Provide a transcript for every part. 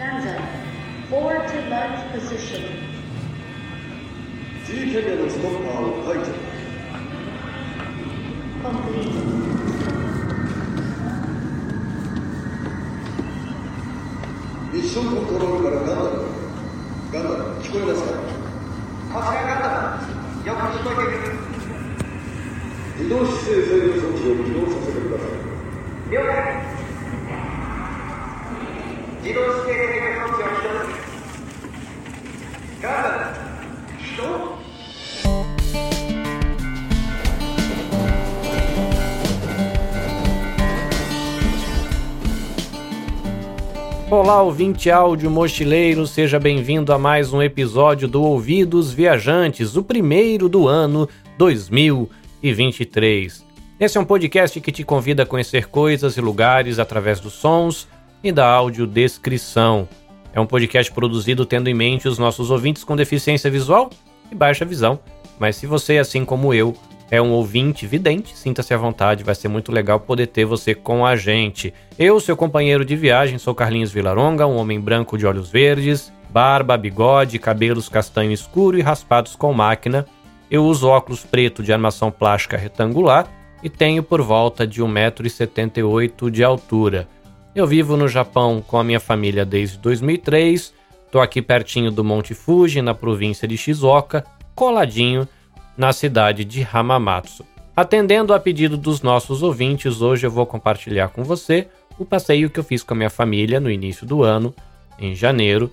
Kanza, forward to lunge position. T キャリアのストッパーを解除 Complete. ミッションコントロールからガンダムガンダム聞こえますか？こちらガンダムよく聞こえている。自動姿勢制御装置を起動させてください。了解。自動姿勢 Olá, ouvinte áudio mochileiro, seja bem-vindo a mais um episódio do Ouvidos Viajantes, o primeiro do ano 2023. Esse é um podcast que te convida a conhecer coisas e lugares através dos sons e da audiodescrição. É um podcast produzido tendo em mente os nossos ouvintes com deficiência visual e baixa visão, mas se você, assim como eu, é um ouvinte vidente, sinta-se à vontade, vai ser muito legal poder ter você com a gente. Eu, seu companheiro de viagem, sou Carlinhos Vilaronga, um homem branco de olhos verdes, barba, bigode, cabelos castanho escuro e raspados com máquina. Eu uso óculos preto de armação plástica retangular e tenho por volta de 1,78m de altura. Eu vivo no Japão com a minha família desde 2003, estou aqui pertinho do Monte Fuji, na província de Shizuoka, coladinho na cidade de Hamamatsu. Atendendo a pedido dos nossos ouvintes, hoje eu vou compartilhar com você o passeio que eu fiz com a minha família no início do ano, em janeiro,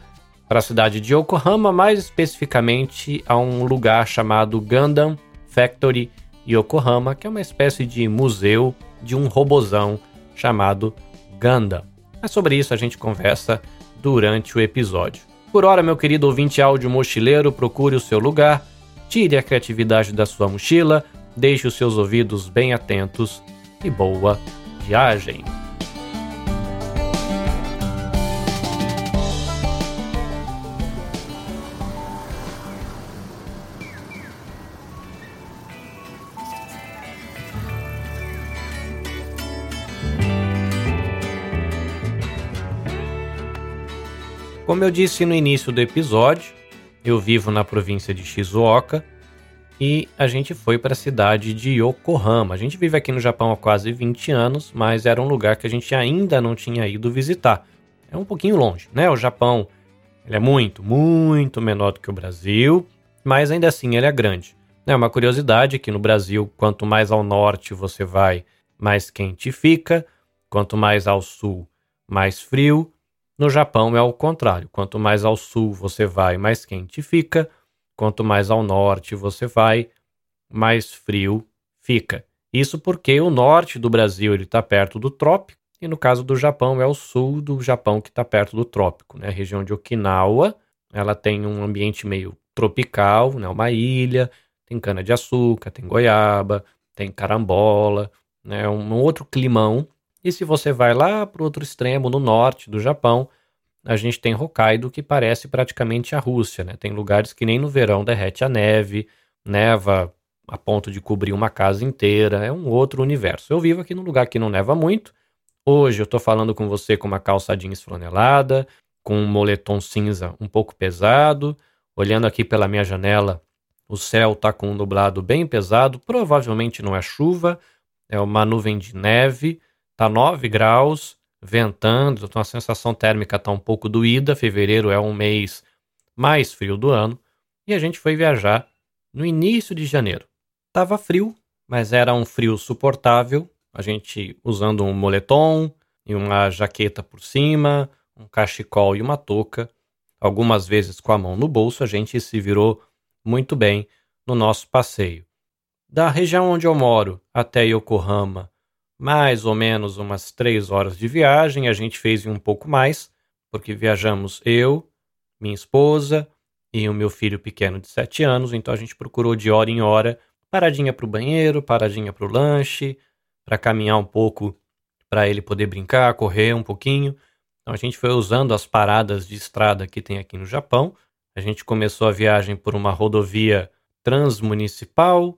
para a cidade de Yokohama, mais especificamente a um lugar chamado Gundam Factory Yokohama, que é uma espécie de museu de um robozão chamado Gundam. Mas sobre isso a gente conversa durante o episódio. Por hora, meu querido ouvinte áudio mochileiro, procure o seu lugar, tire a criatividade da sua mochila, deixe os seus ouvidos bem atentos e boa viagem! Como eu disse no início do episódio, eu vivo na província de Shizuoka e a gente foi para a cidade de Yokohama. A gente vive aqui no Japão há quase 20 anos, mas era um lugar que a gente ainda não tinha ido visitar. É um pouquinho longe, né? O Japão ele é muito, muito menor do que o Brasil, mas ainda assim ele é grande. É uma curiosidade que no Brasil, quanto mais ao norte você vai, mais quente fica, quanto mais ao sul, mais frio. No Japão é o contrário. Quanto mais ao sul você vai, mais quente fica. Quanto mais ao norte você vai, mais frio fica. Isso porque o norte do Brasil está perto do trópico e no caso do Japão é o sul do Japão que está perto do trópico. Né? A região de Okinawa ela tem um ambiente meio tropical, né? uma ilha, tem cana de açúcar, tem goiaba, tem carambola, né? um outro climão e se você vai lá para o outro extremo, no norte do Japão, a gente tem Hokkaido, que parece praticamente a Rússia. Né? Tem lugares que nem no verão derrete a neve, neva a ponto de cobrir uma casa inteira. É um outro universo. Eu vivo aqui num lugar que não neva muito. Hoje eu estou falando com você com uma calça jeans flanelada, com um moletom cinza um pouco pesado. Olhando aqui pela minha janela, o céu está com um nublado bem pesado. Provavelmente não é chuva, é uma nuvem de neve. Tá 9 graus, ventando, então a sensação térmica tá um pouco doída. Fevereiro é um mês mais frio do ano. E a gente foi viajar no início de janeiro. Tava frio, mas era um frio suportável. A gente usando um moletom e uma jaqueta por cima, um cachecol e uma touca. Algumas vezes com a mão no bolso, a gente se virou muito bem no nosso passeio. Da região onde eu moro até Yokohama, mais ou menos umas três horas de viagem. A gente fez um pouco mais, porque viajamos eu, minha esposa e o meu filho pequeno de sete anos. Então a gente procurou de hora em hora paradinha para o banheiro, paradinha para o lanche, para caminhar um pouco, para ele poder brincar, correr um pouquinho. Então a gente foi usando as paradas de estrada que tem aqui no Japão. A gente começou a viagem por uma rodovia transmunicipal,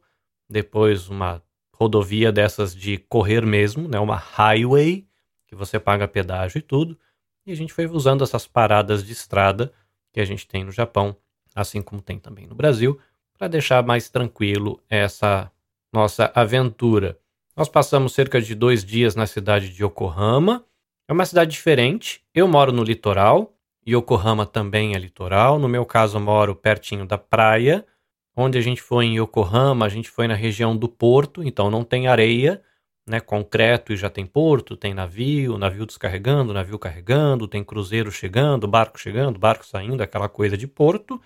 depois uma rodovia dessas de correr mesmo, né, uma highway, que você paga pedágio e tudo. E a gente foi usando essas paradas de estrada que a gente tem no Japão, assim como tem também no Brasil, para deixar mais tranquilo essa nossa aventura. Nós passamos cerca de dois dias na cidade de Yokohama. É uma cidade diferente. Eu moro no litoral, Yokohama também é litoral. No meu caso, eu moro pertinho da praia. Onde a gente foi em Yokohama, a gente foi na região do porto, então não tem areia, né, concreto e já tem porto, tem navio, navio descarregando, navio carregando, tem cruzeiro chegando, barco chegando, barco saindo, aquela coisa de porto,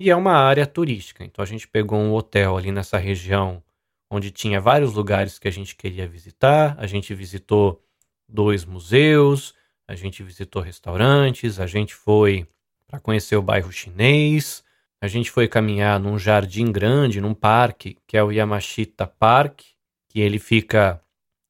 e é uma área turística. Então a gente pegou um hotel ali nessa região onde tinha vários lugares que a gente queria visitar. A gente visitou dois museus, a gente visitou restaurantes, a gente foi para conhecer o bairro chinês, a gente foi caminhar num jardim grande, num parque, que é o Yamashita Park, que ele fica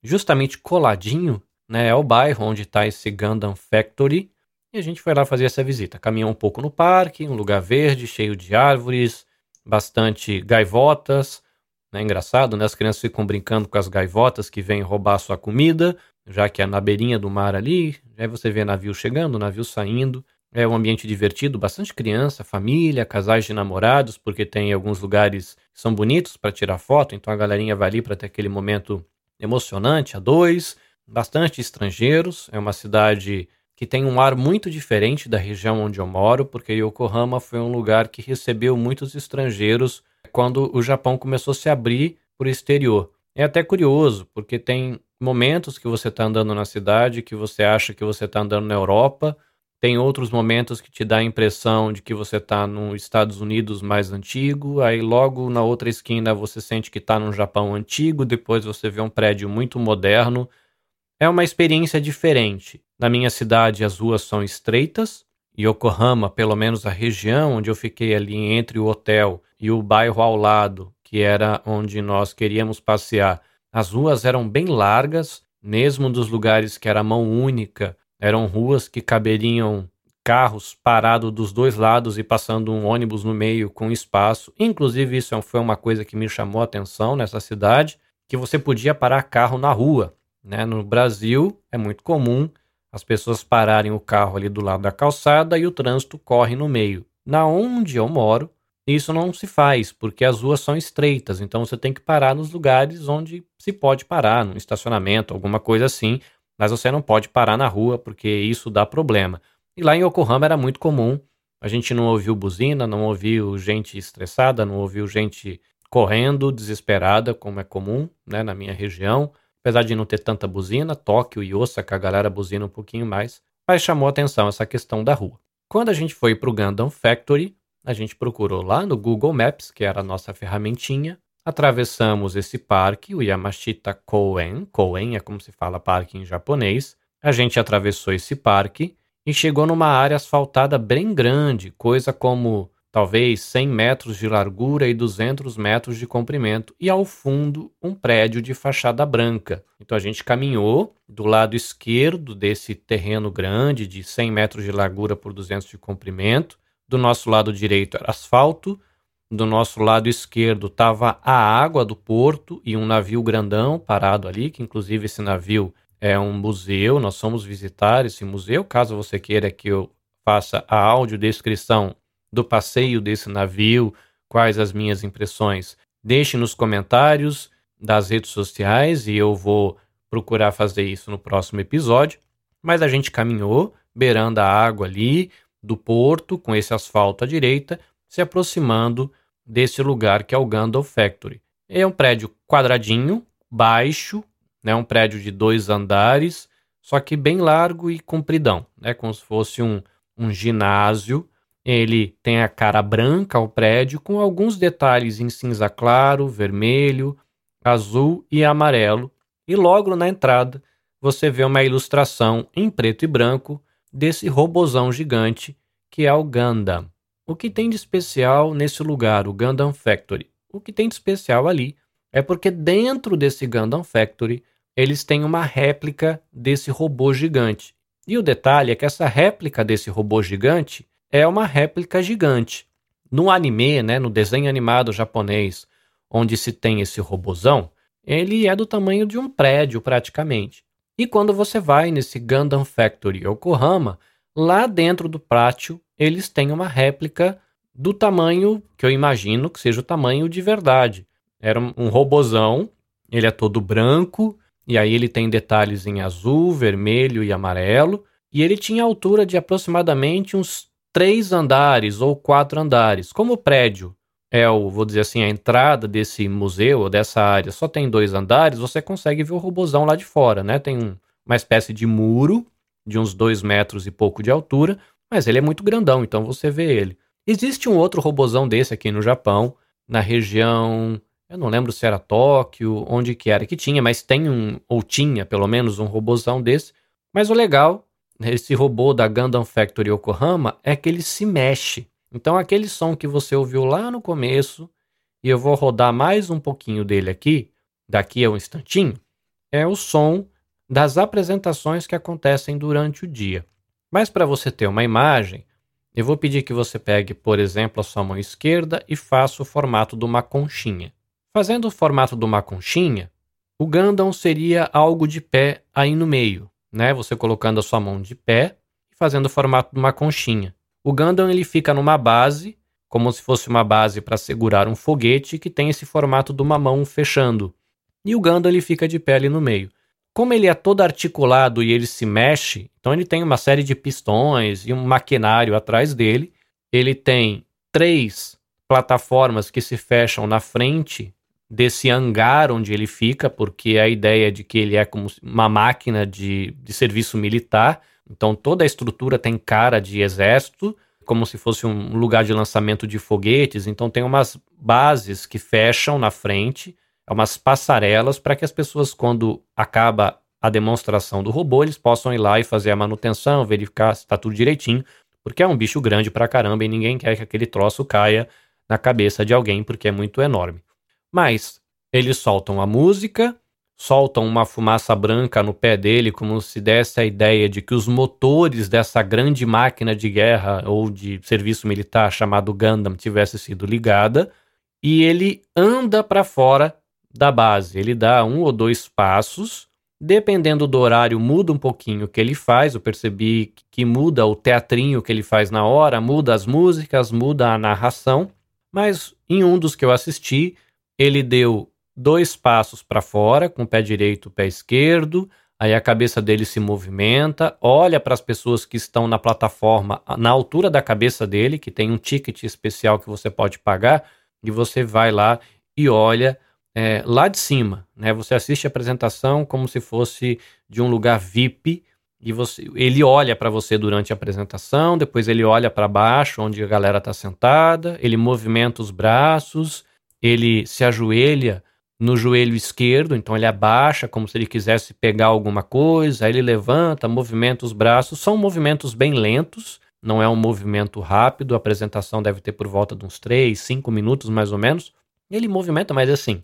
justamente coladinho, né? É o bairro onde está esse Gundam Factory. E a gente foi lá fazer essa visita. Caminhou um pouco no parque, um lugar verde, cheio de árvores, bastante gaivotas. Né? Engraçado, né? As crianças ficam brincando com as gaivotas que vêm roubar sua comida, já que é na beirinha do mar ali. Aí você vê navio chegando, navio saindo. É um ambiente divertido, bastante criança, família, casais de namorados, porque tem alguns lugares que são bonitos para tirar foto, então a galerinha vai ali para ter aquele momento emocionante a dois, bastante estrangeiros. É uma cidade que tem um ar muito diferente da região onde eu moro, porque Yokohama foi um lugar que recebeu muitos estrangeiros quando o Japão começou a se abrir para o exterior. É até curioso, porque tem momentos que você está andando na cidade que você acha que você está andando na Europa, tem outros momentos que te dá a impressão de que você está nos Estados Unidos mais antigo, aí logo na outra esquina você sente que está num Japão antigo, depois você vê um prédio muito moderno. É uma experiência diferente. Na minha cidade as ruas são estreitas, Yokohama, pelo menos a região onde eu fiquei ali entre o hotel e o bairro ao lado, que era onde nós queríamos passear, as ruas eram bem largas, mesmo dos lugares que era mão única, eram ruas que caberiam carros parados dos dois lados e passando um ônibus no meio com espaço. Inclusive, isso foi uma coisa que me chamou a atenção nessa cidade, que você podia parar carro na rua. Né? No Brasil, é muito comum as pessoas pararem o carro ali do lado da calçada e o trânsito corre no meio. Na onde eu moro, isso não se faz, porque as ruas são estreitas, então você tem que parar nos lugares onde se pode parar, no estacionamento, alguma coisa assim, mas você não pode parar na rua porque isso dá problema. E lá em Yokohama era muito comum. A gente não ouviu buzina, não ouviu gente estressada, não ouviu gente correndo, desesperada, como é comum né, na minha região. Apesar de não ter tanta buzina, Tóquio e Osaka a galera buzina um pouquinho mais, mas chamou atenção essa questão da rua. Quando a gente foi para o Gundam Factory, a gente procurou lá no Google Maps, que era a nossa ferramentinha, Atravessamos esse parque, o Yamashita Koen. Koen é como se fala parque em japonês. A gente atravessou esse parque e chegou numa área asfaltada bem grande, coisa como talvez 100 metros de largura e 200 metros de comprimento, e ao fundo um prédio de fachada branca. Então a gente caminhou do lado esquerdo desse terreno grande de 100 metros de largura por 200 de comprimento. Do nosso lado direito era asfalto, do nosso lado esquerdo estava a água do porto e um navio grandão parado ali, que inclusive esse navio é um museu. Nós fomos visitar esse museu. Caso você queira que eu faça a audiodescrição do passeio desse navio, quais as minhas impressões, deixe nos comentários das redes sociais e eu vou procurar fazer isso no próximo episódio. Mas a gente caminhou beirando a água ali do porto com esse asfalto à direita, se aproximando desse lugar que é o Gandalf Factory. É um prédio quadradinho, baixo, né, um prédio de dois andares, só que bem largo e compridão, né, como se fosse um, um ginásio. Ele tem a cara branca ao prédio, com alguns detalhes em cinza claro, vermelho, azul e amarelo. E logo na entrada você vê uma ilustração em preto e branco desse robozão gigante que é o Gundam. O que tem de especial nesse lugar, o Gundam Factory? O que tem de especial ali é porque dentro desse Gundam Factory eles têm uma réplica desse robô gigante. E o detalhe é que essa réplica desse robô gigante é uma réplica gigante. No anime, né, no desenho animado japonês, onde se tem esse robozão, ele é do tamanho de um prédio praticamente. E quando você vai nesse Gundam Factory Yokohama, lá dentro do pátio eles têm uma réplica do tamanho que eu imagino que seja o tamanho de verdade. Era um robozão, ele é todo branco, e aí ele tem detalhes em azul, vermelho e amarelo, e ele tinha altura de aproximadamente uns três andares ou quatro andares. Como o prédio é o, vou dizer assim, a entrada desse museu ou dessa área só tem dois andares, você consegue ver o robozão lá de fora, né? Tem um, uma espécie de muro de uns dois metros e pouco de altura, mas ele é muito grandão, então você vê ele. Existe um outro robozão desse aqui no Japão, na região, eu não lembro se era Tóquio, onde que era que tinha, mas tem um, ou tinha pelo menos um robozão desse. Mas o legal, esse robô da Gundam Factory Yokohama, é que ele se mexe. Então aquele som que você ouviu lá no começo, e eu vou rodar mais um pouquinho dele aqui, daqui a um instantinho, é o som das apresentações que acontecem durante o dia. Mas para você ter uma imagem, eu vou pedir que você pegue, por exemplo, a sua mão esquerda e faça o formato de uma conchinha. Fazendo o formato de uma conchinha, o Gundam seria algo de pé aí no meio, né? Você colocando a sua mão de pé e fazendo o formato de uma conchinha. O Gundam ele fica numa base, como se fosse uma base para segurar um foguete que tem esse formato de uma mão fechando. E o Gundam ele fica de pé ali no meio. Como ele é todo articulado e ele se mexe, então ele tem uma série de pistões e um maquinário atrás dele. Ele tem três plataformas que se fecham na frente desse hangar onde ele fica, porque a ideia é de que ele é como uma máquina de, de serviço militar. Então toda a estrutura tem cara de exército, como se fosse um lugar de lançamento de foguetes. Então tem umas bases que fecham na frente é umas passarelas para que as pessoas, quando acaba a demonstração do robô, eles possam ir lá e fazer a manutenção, verificar se está tudo direitinho, porque é um bicho grande pra caramba e ninguém quer que aquele troço caia na cabeça de alguém, porque é muito enorme. Mas eles soltam a música, soltam uma fumaça branca no pé dele, como se desse a ideia de que os motores dessa grande máquina de guerra ou de serviço militar chamado Gundam tivesse sido ligada, e ele anda para fora da base. Ele dá um ou dois passos, dependendo do horário, muda um pouquinho o que ele faz. Eu percebi que muda o teatrinho que ele faz na hora, muda as músicas, muda a narração. Mas em um dos que eu assisti, ele deu dois passos para fora, com o pé direito e o pé esquerdo. Aí a cabeça dele se movimenta, olha para as pessoas que estão na plataforma na altura da cabeça dele, que tem um ticket especial que você pode pagar, e você vai lá e olha é, lá de cima, né? Você assiste a apresentação como se fosse de um lugar VIP e você, ele olha para você durante a apresentação, depois ele olha para baixo, onde a galera está sentada, ele movimenta os braços, ele se ajoelha no joelho esquerdo, então ele abaixa como se ele quisesse pegar alguma coisa, aí ele levanta, movimenta os braços, são movimentos bem lentos, não é um movimento rápido, a apresentação deve ter por volta de uns 3, 5 minutos mais ou menos. Ele movimenta, mas assim,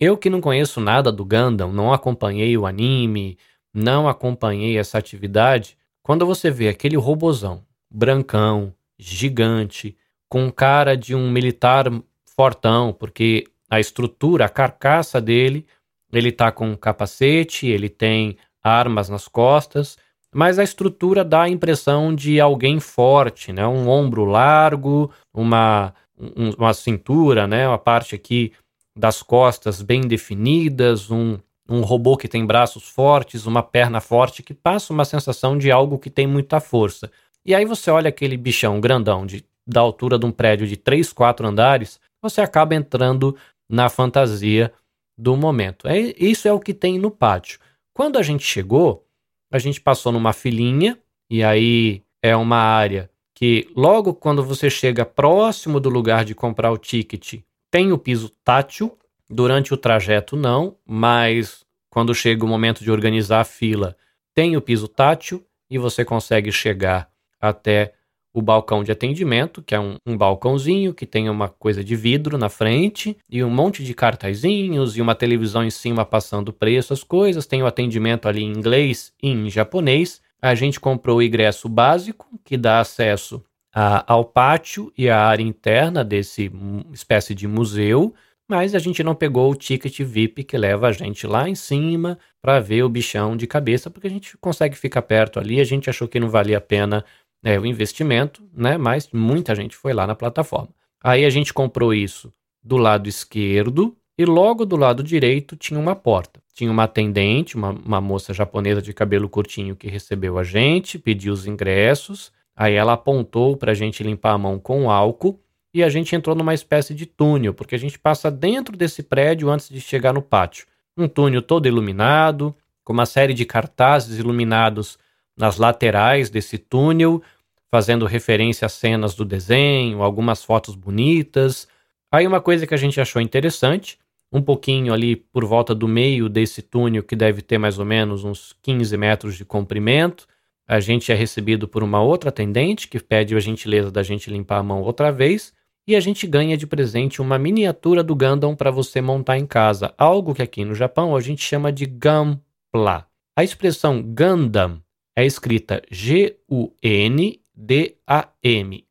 eu que não conheço nada do Gundam, não acompanhei o anime, não acompanhei essa atividade, quando você vê aquele robozão, brancão, gigante, com cara de um militar fortão, porque a estrutura, a carcaça dele, ele tá com um capacete, ele tem armas nas costas, mas a estrutura dá a impressão de alguém forte, né? Um ombro largo, uma, um, uma cintura, né? Uma parte aqui das costas bem definidas, um, um robô que tem braços fortes, uma perna forte, que passa uma sensação de algo que tem muita força. E aí você olha aquele bichão grandão de, da altura de um prédio de 3, 4 andares, você acaba entrando na fantasia do momento. É, isso é o que tem no pátio. Quando a gente chegou, a gente passou numa filinha, e aí é uma área que logo quando você chega próximo do lugar de comprar o ticket, tem o piso tátil, durante o trajeto não, mas quando chega o momento de organizar a fila, tem o piso tátil e você consegue chegar até o balcão de atendimento, que é um, um, balcãozinho que tem uma coisa de vidro na frente e um monte de cartazinhos e uma televisão em cima passando preço, as coisas. Tem o atendimento ali em inglês e em japonês. A gente comprou o ingresso básico, que dá acesso a, ao pátio e à área interna desse espécie de museu, mas a gente não pegou o ticket VIP que leva a gente lá em cima para ver o bichão de cabeça, porque a gente consegue ficar perto ali. A gente achou que não valia a pena é o investimento, né? Mas muita gente foi lá na plataforma. Aí a gente comprou isso do lado esquerdo e logo do lado direito tinha uma porta. Tinha uma atendente, uma, uma moça japonesa de cabelo curtinho que recebeu a gente, pediu os ingressos. Aí ela apontou para a gente limpar a mão com álcool e a gente entrou numa espécie de túnel, porque a gente passa dentro desse prédio antes de chegar no pátio. Um túnel todo iluminado, com uma série de cartazes iluminados nas laterais desse túnel, fazendo referência a cenas do desenho, algumas fotos bonitas. Aí uma coisa que a gente achou interessante, um pouquinho ali por volta do meio desse túnel, que deve ter mais ou menos uns 15 metros de comprimento, a gente é recebido por uma outra atendente que pede a gentileza da gente limpar a mão outra vez. E a gente ganha de presente uma miniatura do Gundam para você montar em casa, algo que aqui no Japão a gente chama de Gunpla. A expressão Gundam é escrita G-U-N-D-A-M,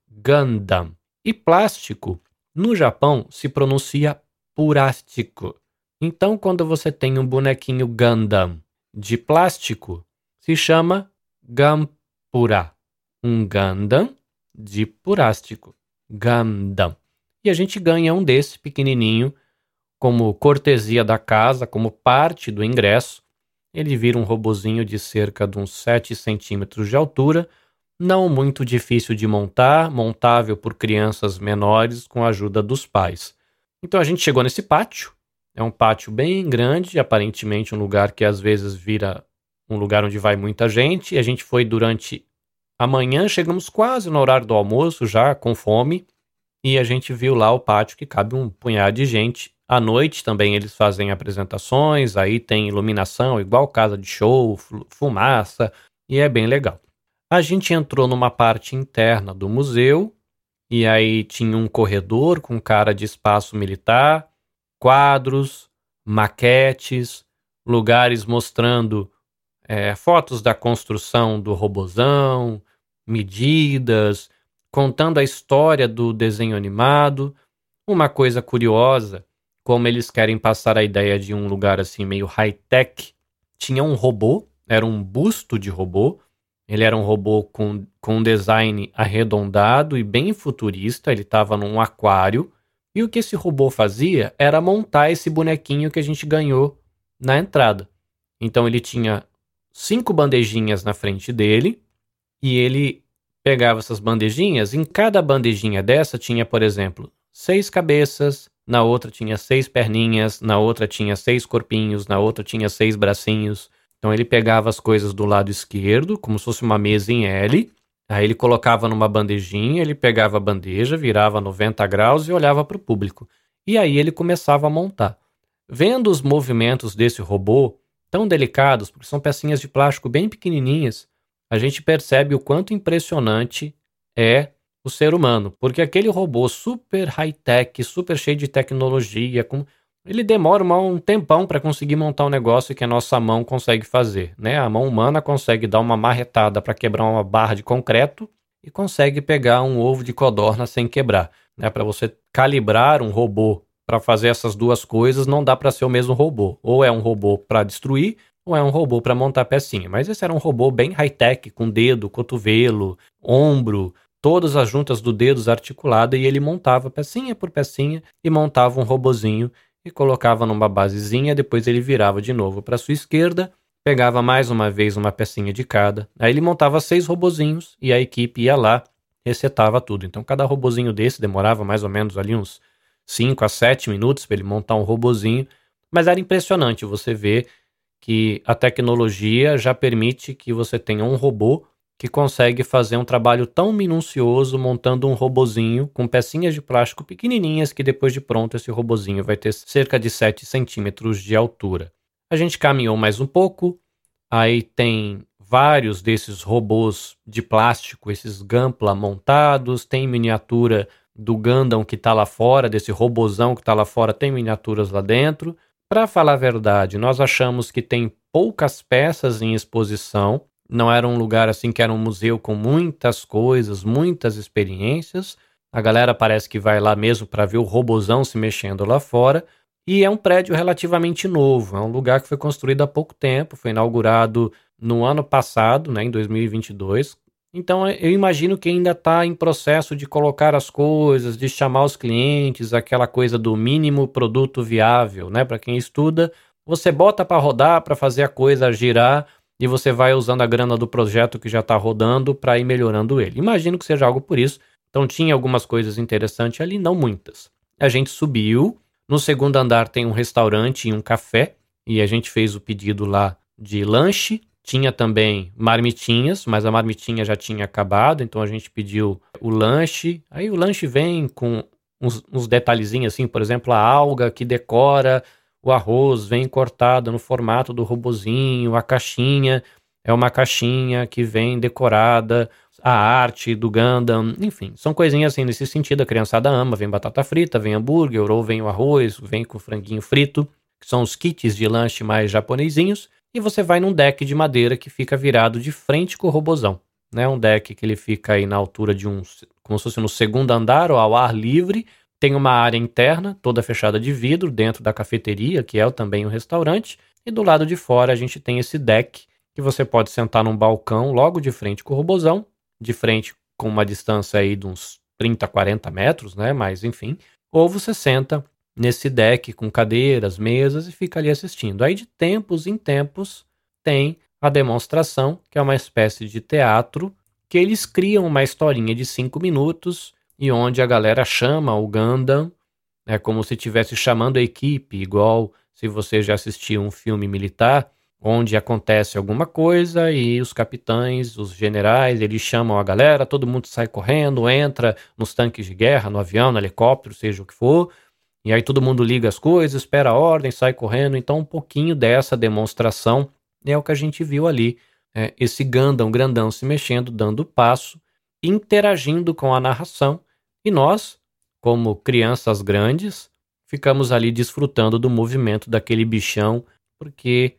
Gundam. E plástico, no Japão, se pronuncia purástico. Então, quando você tem um bonequinho Gundam de plástico, se chama Gampura. Um Gundam de purástico. Gundam. E a gente ganha um desse pequenininho como cortesia da casa, como parte do ingresso. Ele vira um robozinho de cerca de uns 7 centímetros de altura, não muito difícil de montar, montável por crianças menores com a ajuda dos pais. Então a gente chegou nesse pátio. É um pátio bem grande, aparentemente um lugar que às vezes vira um lugar onde vai muita gente. E a gente foi durante Amanhã chegamos quase no horário do almoço, já com fome, e a gente viu lá o pátio que cabe um punhado de gente. À noite também eles fazem apresentações, aí tem iluminação, igual casa de show, fumaça, e é bem legal. A gente entrou numa parte interna do museu, e aí tinha um corredor com cara de espaço militar, quadros, maquetes, lugares mostrando é, fotos da construção do robozão, medidas, contando a história do desenho animado. Uma coisa curiosa, como eles querem passar a ideia de um lugar assim meio high-tech, tinha um robô, era um busto de robô. Ele era um robô com, com um design arredondado e bem futurista, ele estava num aquário. E o que esse robô fazia era montar esse bonequinho que a gente ganhou na entrada. Então ele tinha cinco bandejinhas na frente dele, e ele pegava essas bandejinhas, em cada bandejinha dessa tinha, por exemplo, seis cabeças, na outra tinha seis perninhas, na outra tinha seis corpinhos, na outra tinha seis bracinhos. Então ele pegava as coisas do lado esquerdo, como se fosse uma mesa em L, aí ele colocava numa bandejinha, ele pegava a bandeja, virava 90 graus e olhava para o público. E aí ele começava a montar. Vendo os movimentos desse robô, tão delicados, porque são pecinhas de plástico bem pequenininhas, a gente percebe o quanto impressionante é o ser humano, porque aquele robô super high-tech, super cheio de tecnologia, com... ele demora um tempão para conseguir montar um negócio que a nossa mão consegue fazer, né? A mão humana consegue dar uma marretada para quebrar uma barra de concreto e consegue pegar um ovo de codorna sem quebrar, né? Para você calibrar um robô para fazer essas duas coisas, não dá para ser o mesmo robô. Ou é um robô para destruir, ou é um robô para montar pecinha. Mas esse era um robô bem high-tech, com dedo, cotovelo, ombro, todas as juntas do dedo articulada e ele montava pecinha por pecinha e montava um robozinho e colocava numa basezinha, depois ele virava de novo para sua esquerda, pegava mais uma vez uma pecinha de cada. Aí ele montava seis robozinhos e a equipe ia lá, resetava tudo. Então cada robozinho desse demorava mais ou menos ali uns 5 a 7 minutos para ele montar um robozinho, mas era impressionante você ver que a tecnologia já permite que você tenha um robô que consegue fazer um trabalho tão minucioso montando um robozinho com pecinhas de plástico pequenininhas que depois de pronto esse robozinho vai ter cerca de 7 centímetros de altura. A gente caminhou mais um pouco, aí tem vários desses robôs de plástico, esses Gampla montados, tem miniatura do Gundam que está lá fora, desse robozão que está lá fora, tem miniaturas lá dentro. Para falar a verdade, nós achamos que tem poucas peças em exposição. Não era um lugar assim que era um museu com muitas coisas, muitas experiências. A galera parece que vai lá mesmo para ver o robozão se mexendo lá fora. E é um prédio relativamente novo, é um lugar que foi construído há pouco tempo, foi inaugurado no ano passado, né, em 2022. Então eu imagino que ainda está em processo de colocar as coisas, de chamar os clientes, aquela coisa do mínimo produto viável, né? Para quem estuda, você bota para rodar, para fazer a coisa girar e você vai usando a grana do projeto que já está rodando para ir melhorando ele. Imagino que seja algo por isso. Então tinha algumas coisas interessantes ali, não muitas. A gente subiu, no segundo andar tem um restaurante e um café e a gente fez o pedido lá de lanche tinha também marmitinhas, mas a marmitinha já tinha acabado, então a gente pediu o lanche. Aí o lanche vem com uns, uns detalhezinhos assim, por exemplo, a alga que decora o arroz, vem cortada no formato do robozinho, a caixinha é uma caixinha que vem decorada, a arte do Gundam, enfim, são coisinhas assim nesse sentido, a criançada ama, vem batata frita, vem hambúrguer, ou vem o arroz, vem com franguinho frito, que são os kits de lanche mais japonesinhos e você vai num deck de madeira que fica virado de frente com o robozão. Né? Um deck que ele fica aí na altura de um. como se fosse no segundo andar ou ao ar livre. Tem uma área interna, toda fechada de vidro, dentro da cafeteria, que é também um restaurante. E do lado de fora a gente tem esse deck que você pode sentar num balcão logo de frente com o robozão, de frente com uma distância aí de uns 30, 40 metros, né? Mas enfim. Ou você senta nesse deck com cadeiras, mesas e fica ali assistindo. Aí de tempos em tempos tem a demonstração, que é uma espécie de teatro, que eles criam uma historinha de cinco minutos e onde a galera chama o Gundam, é como se estivesse chamando a equipe, igual se você já assistiu um filme militar, onde acontece alguma coisa e os capitães, os generais, eles chamam a galera, todo mundo sai correndo, entra nos tanques de guerra, no avião, no helicóptero, seja o que for, e aí todo mundo liga as coisas, espera a ordem, sai correndo. Então, um pouquinho dessa demonstração é o que a gente viu ali. É, esse Gandam grandão se mexendo, dando passo, interagindo com a narração. E nós, como crianças grandes, ficamos ali desfrutando do movimento daquele bichão, porque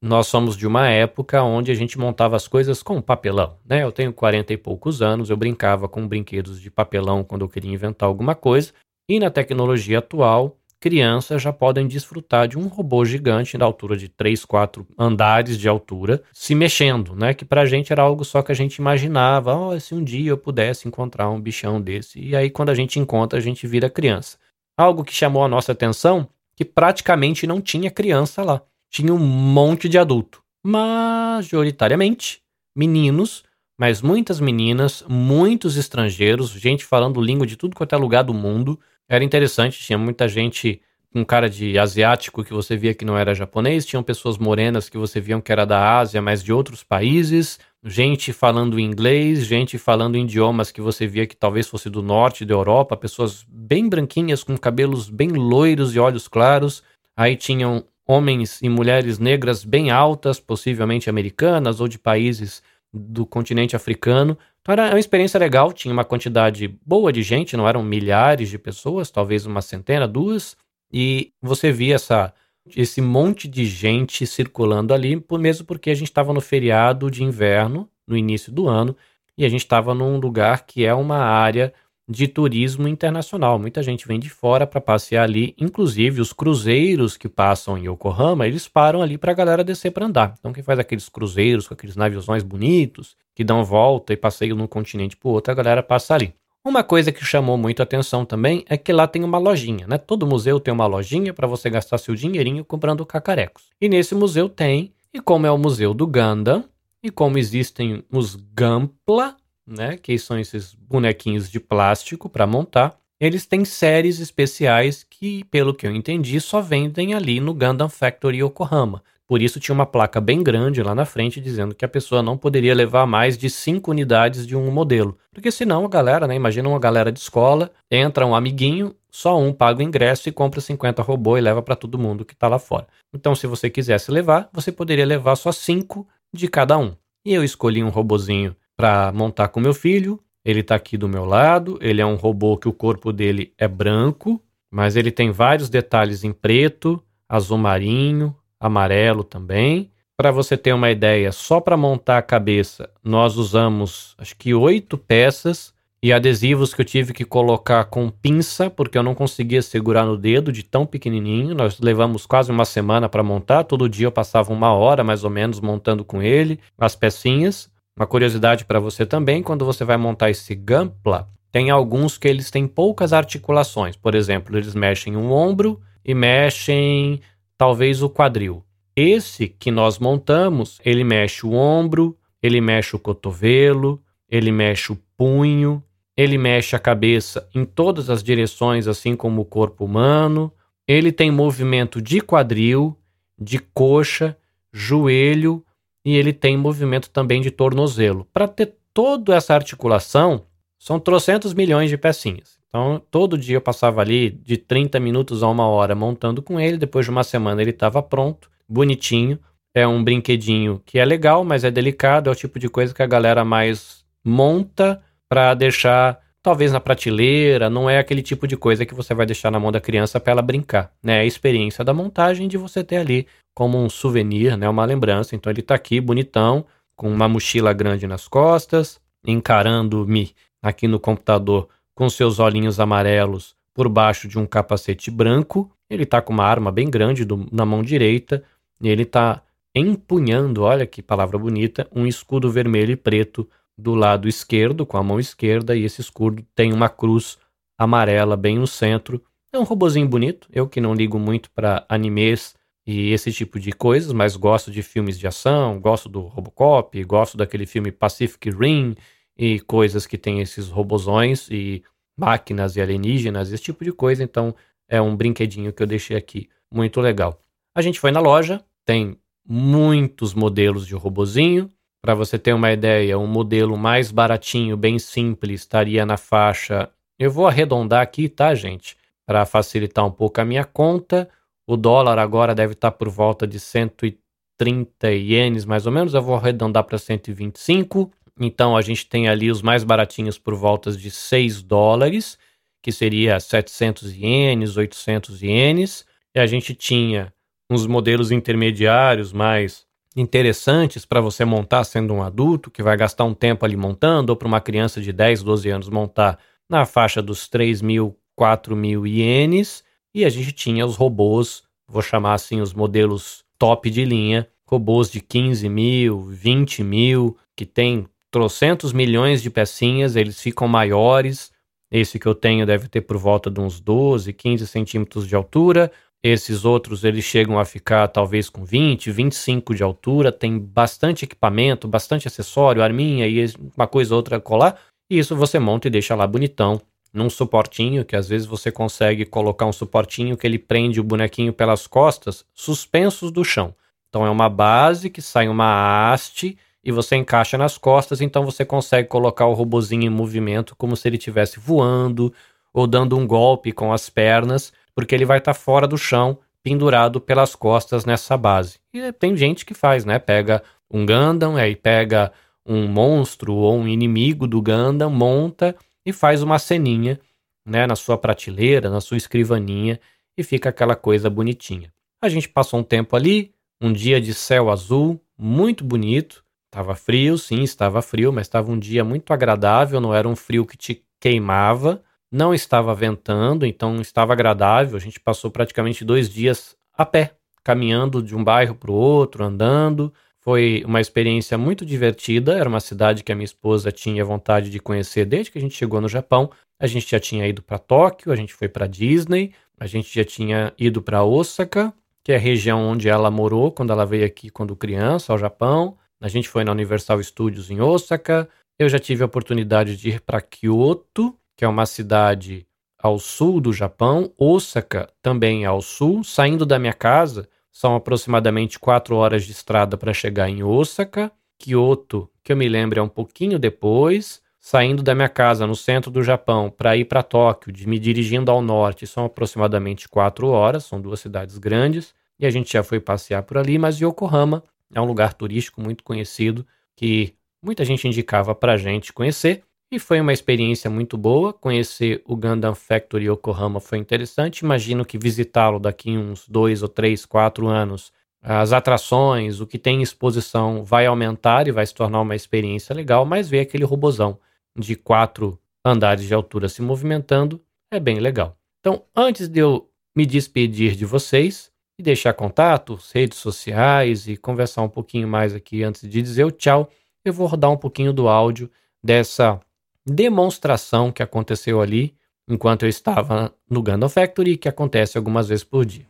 nós somos de uma época onde a gente montava as coisas com papelão, né? Eu tenho 40 e poucos anos, eu brincava com brinquedos de papelão quando eu queria inventar alguma coisa, e na tecnologia atual, crianças já podem desfrutar de um robô gigante da altura de 3, 4 andares de altura, se mexendo, né? Que pra gente era algo só que a gente imaginava, oh, se um dia eu pudesse encontrar um bichão desse. E aí quando a gente encontra, a gente vira criança. Algo que chamou a nossa atenção, que praticamente não tinha criança lá. Tinha um monte de adulto. Majoritariamente meninos mas muitas meninas, muitos estrangeiros, gente falando língua de tudo quanto é lugar do mundo, era interessante, tinha muita gente com cara de asiático que você via que não era japonês, tinham pessoas morenas que você via que era da Ásia, mas de outros países, gente falando inglês, gente falando idiomas que você via que talvez fosse do norte da Europa, pessoas bem branquinhas com cabelos bem loiros e olhos claros. Aí tinham homens e mulheres negras bem altas, possivelmente americanas ou de países do continente africano. Então era uma experiência legal, tinha uma quantidade boa de gente, não eram milhares de pessoas, talvez uma centena, duas, e você via essa, esse monte de gente circulando ali, mesmo porque a gente estava no feriado de inverno, no início do ano, e a gente estava num lugar que é uma área de turismo internacional. Muita gente vem de fora para passear ali, inclusive os cruzeiros que passam em Yokohama, eles param ali para a galera descer para andar. Então quem faz aqueles cruzeiros com aqueles naviozões bonitos, que dão volta e passeiam de um continente para outro, a galera passa ali. Uma coisa que chamou muito atenção também é que lá tem uma lojinha, né? Todo museu tem uma lojinha para você gastar seu dinheirinho comprando cacarecos. E nesse museu tem, e como é o museu do Gundam, e como existem os Gampla, né, que são esses bonequinhos de plástico para montar. Eles têm séries especiais que, pelo que eu entendi, só vendem ali no Gundam Factory Yokohama. Por isso tinha uma placa bem grande lá na frente dizendo que a pessoa não poderia levar mais de cinco unidades de um modelo. Porque senão a galera, né, imagina uma galera de escola, entra um amiguinho, só um paga o ingresso e compra 50 robô e leva para todo mundo que está lá fora. Então, se você quisesse levar, você poderia levar só cinco de cada um. E eu escolhi um robozinho para montar com meu filho. Ele está aqui do meu lado. Ele é um robô que o corpo dele é branco, mas ele tem vários detalhes em preto, azul marinho, amarelo também. Para você ter uma ideia, só para montar a cabeça, nós usamos acho que oito peças e adesivos que eu tive que colocar com pinça, porque eu não conseguia segurar no dedo de tão pequenininho. Nós levamos quase uma semana para montar. Todo dia eu passava uma hora mais ou menos montando com ele as pecinhas. Uma curiosidade para você também, quando você vai montar esse Gampla, tem alguns que eles têm poucas articulações. Por exemplo, eles mexem o ombro e mexem talvez o quadril. Esse que nós montamos, ele mexe o ombro, ele mexe o cotovelo, ele mexe o punho, ele mexe a cabeça em todas as direções, assim como o corpo humano. Ele tem movimento de quadril, de coxa, joelho e ele tem movimento também de tornozelo. Para ter toda essa articulação, são trocentos milhões de pecinhas. Então, todo dia eu passava ali de 30 minutos a uma hora montando com ele. Depois de uma semana ele estava pronto, bonitinho. É um brinquedinho que é legal, mas é delicado. É o tipo de coisa que a galera mais monta para deixar talvez na prateleira, não é aquele tipo de coisa que você vai deixar na mão da criança para ela brincar, né? É a experiência da montagem de você ter ali como um souvenir, né, uma lembrança. Então ele está aqui bonitão, com uma mochila grande nas costas, encarando-me aqui no computador com seus olhinhos amarelos por baixo de um capacete branco. Ele está com uma arma bem grande do, na mão direita e ele está empunhando, olha que palavra bonita, um escudo vermelho e preto do lado esquerdo, com a mão esquerda, e esse escudo tem uma cruz amarela bem no centro. É um robozinho bonito, eu que não ligo muito para animes e esse tipo de coisas, mas gosto de filmes de ação, gosto do Robocop, gosto daquele filme Pacific Rim e coisas que tem esses robozões e máquinas e alienígenas, esse tipo de coisa, então é um brinquedinho que eu deixei aqui, muito legal. A gente foi na loja, tem muitos modelos de robozinho, para você ter uma ideia, um modelo mais baratinho, bem simples, estaria na faixa. Eu vou arredondar aqui, tá, gente? Para facilitar um pouco a minha conta. O dólar agora deve estar tá por volta de 130 ienes, mais ou menos. Eu vou arredondar para 125. Então a gente tem ali os mais baratinhos por volta de 6 dólares, que seria 700 ienes, 800 ienes. E a gente tinha uns modelos intermediários mais interessantes para você montar sendo um adulto, que vai gastar um tempo ali montando, ou para uma criança de 10, 12 anos montar na faixa dos 3 mil, 4 mil ienes. E a gente tinha os robôs, vou chamar assim os modelos top de linha, robôs de 15 mil, 20 mil, que tem trocentos milhões de pecinhas, eles ficam maiores. Esse que eu tenho deve ter por volta de uns 12, 15 centímetros de altura. Esses outros eles chegam a ficar talvez com 20, 25 de altura, tem bastante equipamento, bastante acessório, arminha e uma coisa ou outra colar. E isso você monta e deixa lá bonitão, num suportinho, que às vezes você consegue colocar um suportinho que ele prende o bonequinho pelas costas, suspensos do chão. Então é uma base que sai uma haste e você encaixa nas costas, então você consegue colocar o robozinho em movimento como se ele estivesse voando ou dando um golpe com as pernas porque ele vai estar tá fora do chão, pendurado pelas costas nessa base. E tem gente que faz, né? Pega um Gundam, aí pega um monstro ou um inimigo do Gundam, monta e faz uma ceninha, né, na sua prateleira, na sua escrivaninha e fica aquela coisa bonitinha. A gente passou um tempo ali, um dia de céu azul, muito bonito. Estava frio, sim, estava frio, mas estava um dia muito agradável, não era um frio que te queimava não estava ventando, então estava agradável. A gente passou praticamente dois dias a pé, caminhando de um bairro para o outro, andando. Foi uma experiência muito divertida. Era uma cidade que a minha esposa tinha vontade de conhecer desde que a gente chegou no Japão. A gente já tinha ido para Tóquio, a gente foi para Disney, a gente já tinha ido para Osaka, que é a região onde ela morou quando ela veio aqui quando criança ao Japão. A gente foi na Universal Studios em Osaka. Eu já tive a oportunidade de ir para Kyoto, que é uma cidade ao sul do Japão, Osaka também ao sul. Saindo da minha casa, são aproximadamente quatro horas de estrada para chegar em Osaka. Kyoto, que eu me lembro, é um pouquinho depois. Saindo da minha casa no centro do Japão para ir para Tóquio, de me dirigindo ao norte, são aproximadamente quatro horas. São duas cidades grandes e a gente já foi passear por ali. Mas Yokohama é um lugar turístico muito conhecido que muita gente indicava para a gente conhecer. E foi uma experiência muito boa. Conhecer o Gundam Factory Yokohama foi interessante. Imagino que visitá-lo daqui uns dois ou três, quatro anos, as atrações, o que tem em exposição vai aumentar e vai se tornar uma experiência legal. Mas ver aquele robozão de quatro andares de altura se movimentando é bem legal. Então, antes de eu me despedir de vocês e deixar contato, redes sociais e conversar um pouquinho mais aqui antes de dizer o tchau, eu vou rodar um pouquinho do áudio dessa demonstração que aconteceu ali enquanto eu estava no Gundam Factory, que acontece algumas vezes por dia.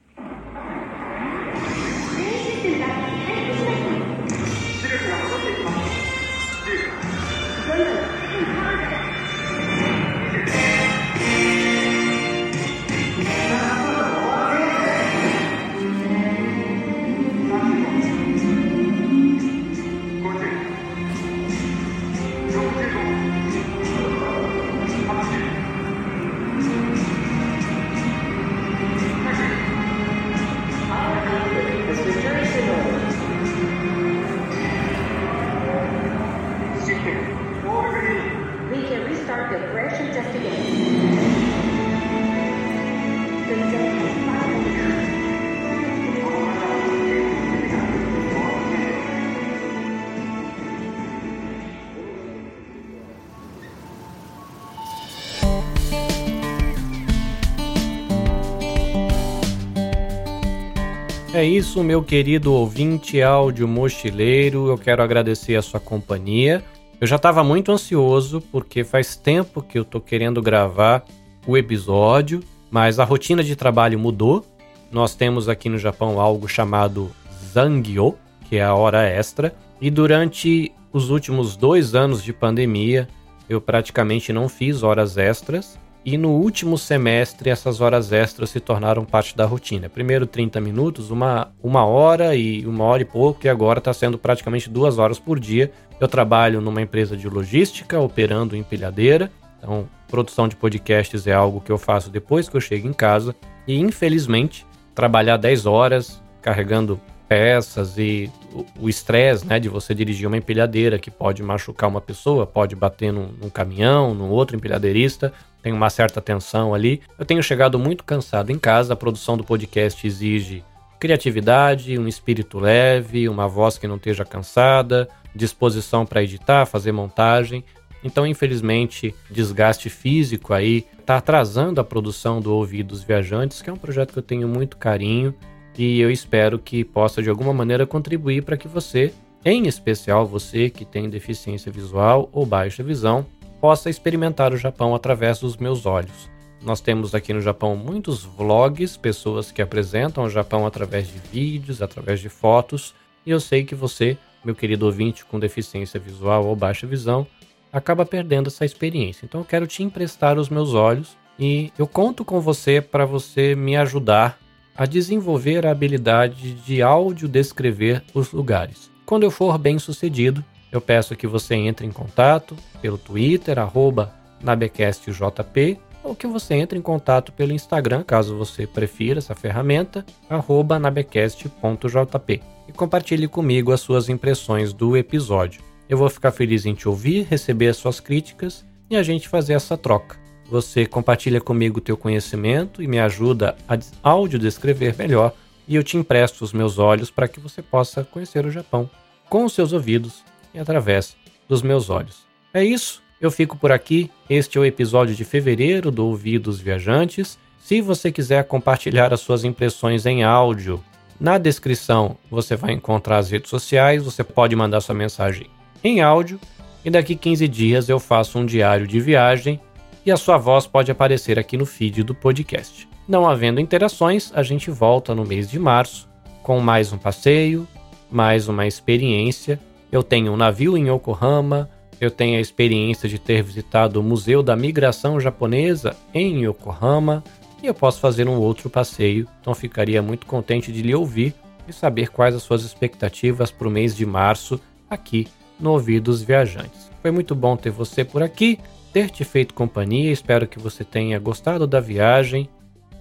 É isso, meu querido ouvinte áudio mochileiro. Eu quero agradecer a sua companhia. Eu já estava muito ansioso porque faz tempo que eu tô querendo gravar o episódio, mas a rotina de trabalho mudou. Nós temos aqui no Japão algo chamado Zangyo, que é a hora extra, e durante os últimos dois anos de pandemia eu praticamente não fiz horas extras. E no último semestre, essas horas extras se tornaram parte da rotina. Primeiro 30 minutos, uma, uma hora e uma hora e pouco, e agora está sendo praticamente duas horas por dia. Eu trabalho numa empresa de logística, operando empilhadeira. Então, produção de podcasts é algo que eu faço depois que eu chego em casa. E infelizmente, trabalhar 10 horas carregando peças e o- estresse né, de você dirigir uma empilhadeira que pode machucar uma pessoa, pode bater num, num caminhão, num outro empilhadeirista, tem uma certa tensão ali. Eu tenho chegado muito cansado em casa, a produção do podcast exige criatividade, um espírito leve, uma voz que não esteja cansada, disposição para editar, fazer montagem. Então, infelizmente, desgaste físico aí está atrasando a produção do Ouvidos Viajantes, que é um projeto que eu tenho muito carinho e eu espero que possa de alguma maneira contribuir para que você, em especial você que tem deficiência visual ou baixa visão, possa experimentar o Japão através dos meus olhos. Nós temos aqui no Japão muitos vlogs, pessoas que apresentam o Japão através de vídeos, através de fotos, e eu sei que você, meu querido ouvinte com deficiência visual ou baixa visão, acaba perdendo essa experiência. Então eu quero te emprestar os meus olhos e eu conto com você para você me ajudar a desenvolver a habilidade de áudio descrever os lugares. Quando eu for bem sucedido, eu peço que você entre em contato pelo Twitter, arroba nabecastjp, ou que você entre em contato pelo Instagram, caso você prefira essa ferramenta, arroba nabecast.jp, e compartilhe comigo as suas impressões do episódio. Eu vou ficar feliz em te ouvir, receber as suas críticas e a gente fazer essa troca. Você compartilha comigo o teu conhecimento e me ajuda a des- audiodescrever melhor, e eu te empresto os meus olhos para que você possa conhecer o Japão com os seus ouvidos e através dos meus olhos. É isso, eu fico por aqui. Este é o episódio de fevereiro do Ouvidos Viajantes. Se você quiser compartilhar as suas impressões em áudio, na descrição você vai encontrar as redes sociais, você pode mandar sua mensagem em áudio e daqui 15 dias eu faço um diário de viagem e a sua voz pode aparecer aqui no feed do podcast. Não havendo interações, a gente volta no mês de março com mais um passeio, mais uma experiência. Eu tenho um navio em Yokohama, eu tenho a experiência de ter visitado o Museu da Migração Japonesa em Yokohama e eu posso fazer um outro passeio. Então ficaria muito contente de lhe ouvir e saber quais as suas expectativas para o mês de março aqui no Ouvidos Viajantes. Foi muito bom ter você por aqui, ter te feito companhia. Espero que você tenha gostado da viagem.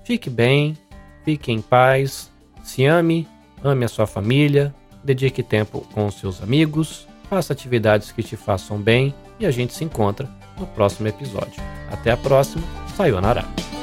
Fique bem, fique em paz, se ame, ame a sua família, dedique tempo com seus amigos, faça atividades que te façam bem e a gente se encontra no próximo episódio. Até a próxima, sayonara!